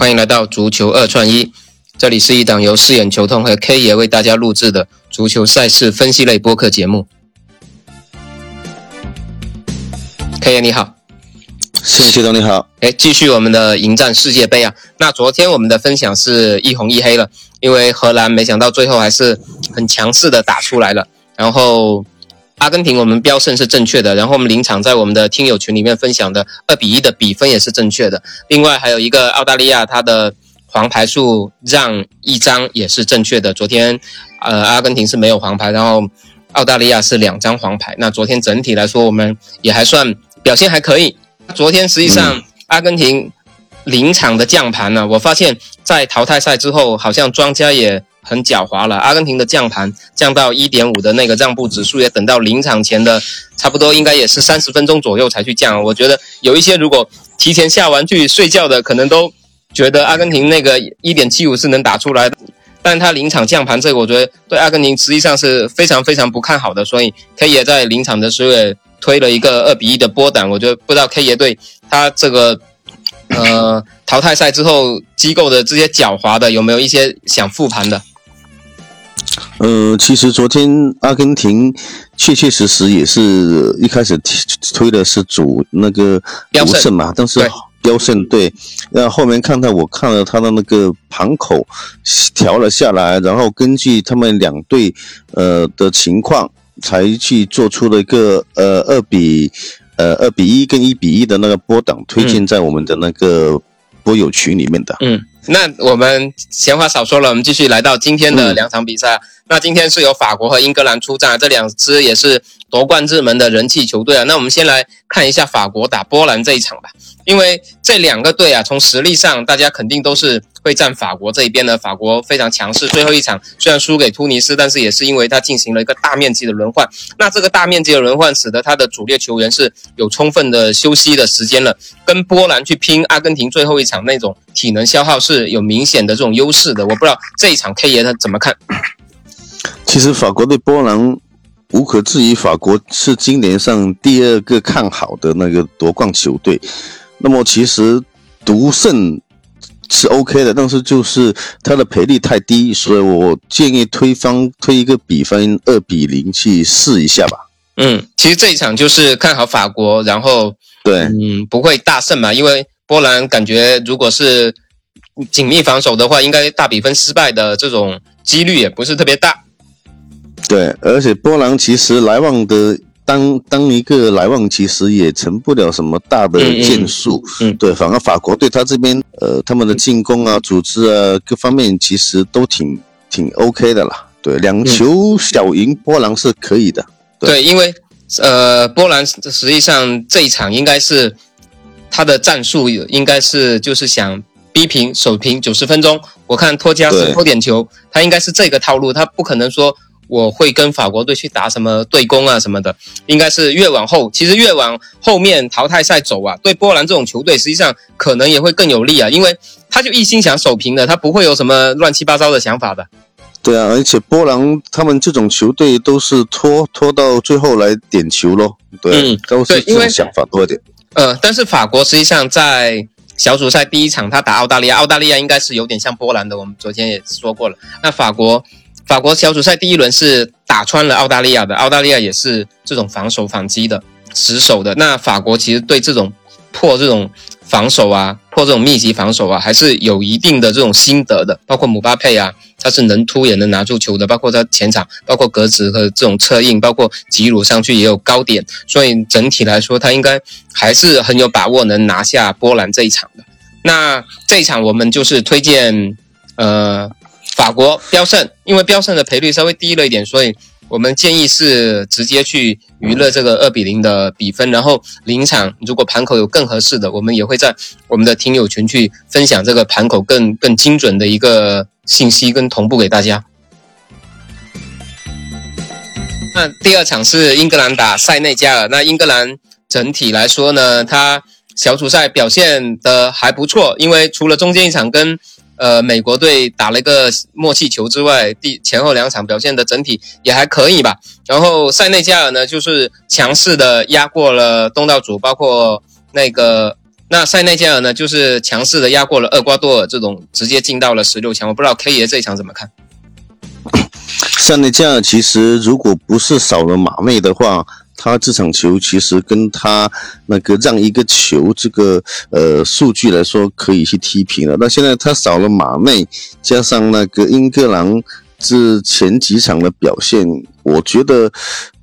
欢迎来到足球二串一，这里是一档由四眼球痛和 K 爷为大家录制的足球赛事分析类播客节目。K 爷你好，四眼球痛你好，哎，继续我们的迎战世界杯啊。那昨天我们的分享是一红一黑了，因为荷兰没想到最后还是很强势的打出来了，然后。阿根廷我们标胜是正确的，然后我们临场在我们的听友群里面分享的二比一的比分也是正确的。另外还有一个澳大利亚，它的黄牌数让一张也是正确的。昨天，呃，阿根廷是没有黄牌，然后澳大利亚是两张黄牌。那昨天整体来说，我们也还算表现还可以。昨天实际上阿根廷临场的降盘呢，我发现在淘汰赛之后，好像庄家也。很狡猾了，阿根廷的降盘降到一点五的那个让步指数，也等到临场前的差不多应该也是三十分钟左右才去降。我觉得有一些如果提前下完去睡觉的，可能都觉得阿根廷那个一点七五是能打出来的，但他临场降盘这个，我觉得对阿根廷实际上是非常非常不看好的。所以 K 爷在临场的时候也推了一个二比一的波胆，我觉得不知道 K 爷对他这个呃淘汰赛之后机构的这些狡猾的有没有一些想复盘的？呃，其实昨天阿根廷确确实实也是一开始推的是主那个标胜嘛，但是标胜对，那后面看到我看了他的那个盘口调了下来，然后根据他们两队呃的情况，才去做出了一个呃二比呃二比一跟一比一的那个波档推荐在我们的那个波友群里面的。嗯。那我们闲话少说了，我们继续来到今天的两场比赛。那今天是由法国和英格兰出战，这两支也是夺冠热门的人气球队啊。那我们先来看一下法国打波兰这一场吧。因为这两个队啊，从实力上，大家肯定都是会站法国这一边的。法国非常强势，最后一场虽然输给突尼斯，但是也是因为他进行了一个大面积的轮换。那这个大面积的轮换，使得他的主力球员是有充分的休息的时间了，跟波兰去拼阿根廷最后一场那种体能消耗是有明显的这种优势的。我不知道这一场 K 爷他怎么看？其实法国对波兰无可置疑，法国是今年上第二个看好的那个夺冠球队。那么其实独胜是 OK 的，但是就是它的赔率太低，所以我建议推方推一个比分二比零去试一下吧。嗯，其实这一场就是看好法国，然后对，嗯，不会大胜嘛，因为波兰感觉如果是紧密防守的话，应该大比分失败的这种几率也不是特别大。对，而且波兰其实来往的。当当一个莱万其实也成不了什么大的建树，嗯，对，反而法国对他这边，呃，他们的进攻啊、组织啊各方面其实都挺挺 OK 的啦。对，两球小赢波兰是可以的。对，因为呃，波兰实际上这一场应该是他的战术应该是就是想逼平守平九十分钟。我看托加斯偷点球，他应该是这个套路，他不可能说。我会跟法国队去打什么对攻啊什么的，应该是越往后，其实越往后面淘汰赛走啊，对波兰这种球队实际上可能也会更有利啊，因为他就一心想守平的，他不会有什么乱七八糟的想法的。对啊，而且波兰他们这种球队都是拖拖到最后来点球咯，对，都是这种想法多一点。呃，但是法国实际上在小组赛第一场他打澳大利亚，澳大利亚应该是有点像波兰的，我们昨天也说过了。那法国。法国小组赛第一轮是打穿了澳大利亚的，澳大利亚也是这种防守反击的，死守的。那法国其实对这种破这种防守啊，破这种密集防守啊，还是有一定的这种心得的。包括姆巴佩啊，他是能突也能拿住球的，包括他前场，包括格子和这种策应，包括吉鲁上去也有高点，所以整体来说他应该还是很有把握能拿下波兰这一场的。那这一场我们就是推荐，呃。法国标胜，因为标胜的赔率稍微低了一点，所以我们建议是直接去娱乐这个二比零的比分，然后临场如果盘口有更合适的，我们也会在我们的听友群去分享这个盘口更更精准的一个信息跟同步给大家。那第二场是英格兰打塞内加尔，那英格兰整体来说呢，它小组赛表现的还不错，因为除了中间一场跟呃，美国队打了一个默契球之外，第前后两场表现的整体也还可以吧。然后塞内加尔呢，就是强势的压过了东道主，包括那个那塞内加尔呢，就是强势的压过了厄瓜多尔，这种直接进到了十六强。我不知道 K 爷这一场怎么看？塞内加尔其实如果不是少了马内的话，他这场球其实跟他那个让一个球这个呃数据来说可以去踢平了。那现在他少了马内，加上那个英格兰这前几场的表现，我觉得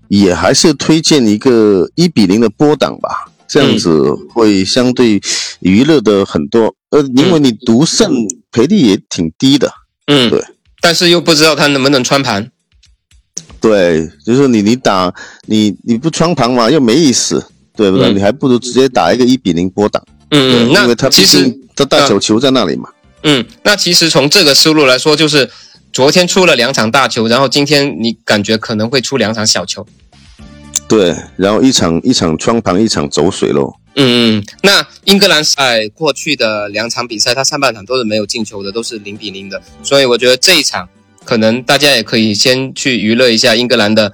也还是推荐一个一比零的波档吧，这样子会相对娱乐的很多。呃，因为你独胜赔率也挺低的，嗯，对。但是又不知道他能不能穿盘。对，就是你你打你你不穿盘嘛，又没意思，对不对？你还不如直接打一个一比零波档。嗯嗯，那他其实他大球球在那里嘛。嗯，那其实从这个思路来说，就是昨天出了两场大球，然后今天你感觉可能会出两场小球。对，然后一场一场穿盘，一场走水喽。嗯嗯，那英格兰在过去的两场比赛，他上半场都是没有进球的，都是零比零的，所以我觉得这一场。可能大家也可以先去娱乐一下英格兰的，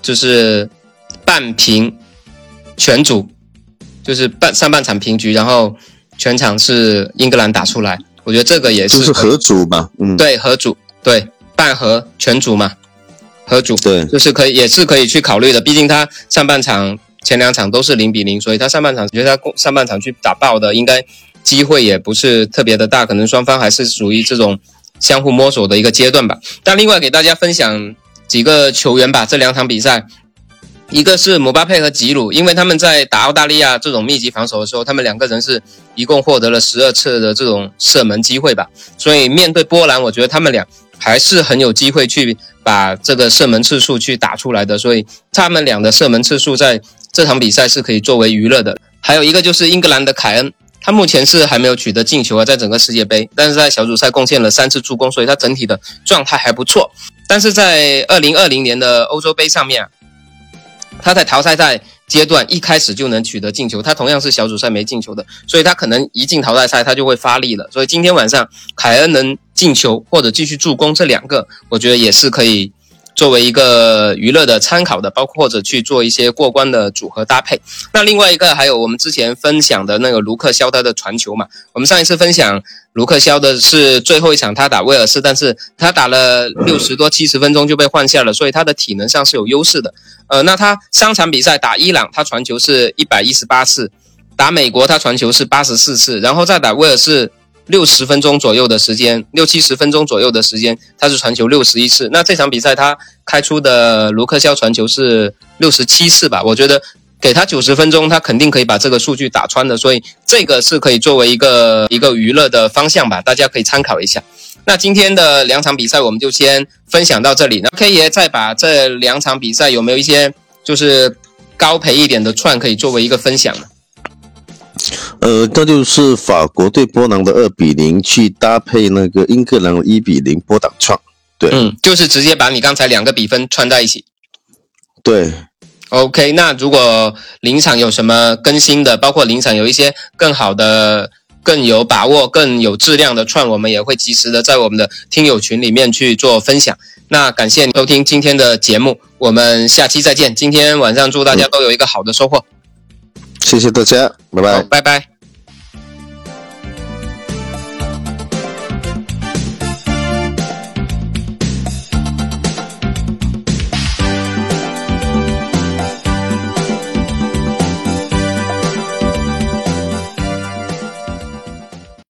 就是半平全组，就是半上半场平局，然后全场是英格兰打出来。我觉得这个也是就是合组嘛，嗯，对，合组，对，半合全组嘛，合组，对，就是可以，也是可以去考虑的。毕竟他上半场前两场都是零比零，所以他上半场觉得他上半场去打爆的，应该机会也不是特别的大，可能双方还是属于这种。相互摸索的一个阶段吧。但另外给大家分享几个球员吧，这两场比赛，一个是姆巴佩和吉鲁，因为他们在打澳大利亚这种密集防守的时候，他们两个人是一共获得了十二次的这种射门机会吧。所以面对波兰，我觉得他们俩还是很有机会去把这个射门次数去打出来的。所以他们俩的射门次数在这场比赛是可以作为娱乐的。还有一个就是英格兰的凯恩。他目前是还没有取得进球啊，在整个世界杯，但是在小组赛贡献了三次助攻，所以他整体的状态还不错。但是在二零二零年的欧洲杯上面，他在淘汰赛阶段一开始就能取得进球，他同样是小组赛没进球的，所以他可能一进淘汰赛他就会发力了。所以今天晚上凯恩能进球或者继续助攻这两个，我觉得也是可以。作为一个娱乐的参考的，包括或者去做一些过关的组合搭配。那另外一个还有我们之前分享的那个卢克肖他的传球嘛？我们上一次分享卢克肖的是最后一场他打威尔士，但是他打了六十多七十分钟就被换下了，所以他的体能上是有优势的。呃，那他三场比赛打伊朗，他传球是一百一十八次；打美国他传球是八十四次，然后再打威尔士。六十分钟左右的时间，六七十分钟左右的时间，他是传球六十一次。那这场比赛他开出的卢克肖传球是六十七次吧？我觉得给他九十分钟，他肯定可以把这个数据打穿的。所以这个是可以作为一个一个娱乐的方向吧，大家可以参考一下。那今天的两场比赛我们就先分享到这里。那 K 爷再把这两场比赛有没有一些就是高赔一点的串可以作为一个分享呢？呃，这就是法国对波兰的二比零，去搭配那个英格兰一比零波挡创，对，嗯，就是直接把你刚才两个比分串在一起。对，OK，那如果临场有什么更新的，包括临场有一些更好的、更有把握、更有质量的串，我们也会及时的在我们的听友群里面去做分享。那感谢你收听今天的节目，我们下期再见。今天晚上祝大家都有一个好的收获。谢谢大家，拜拜，拜拜。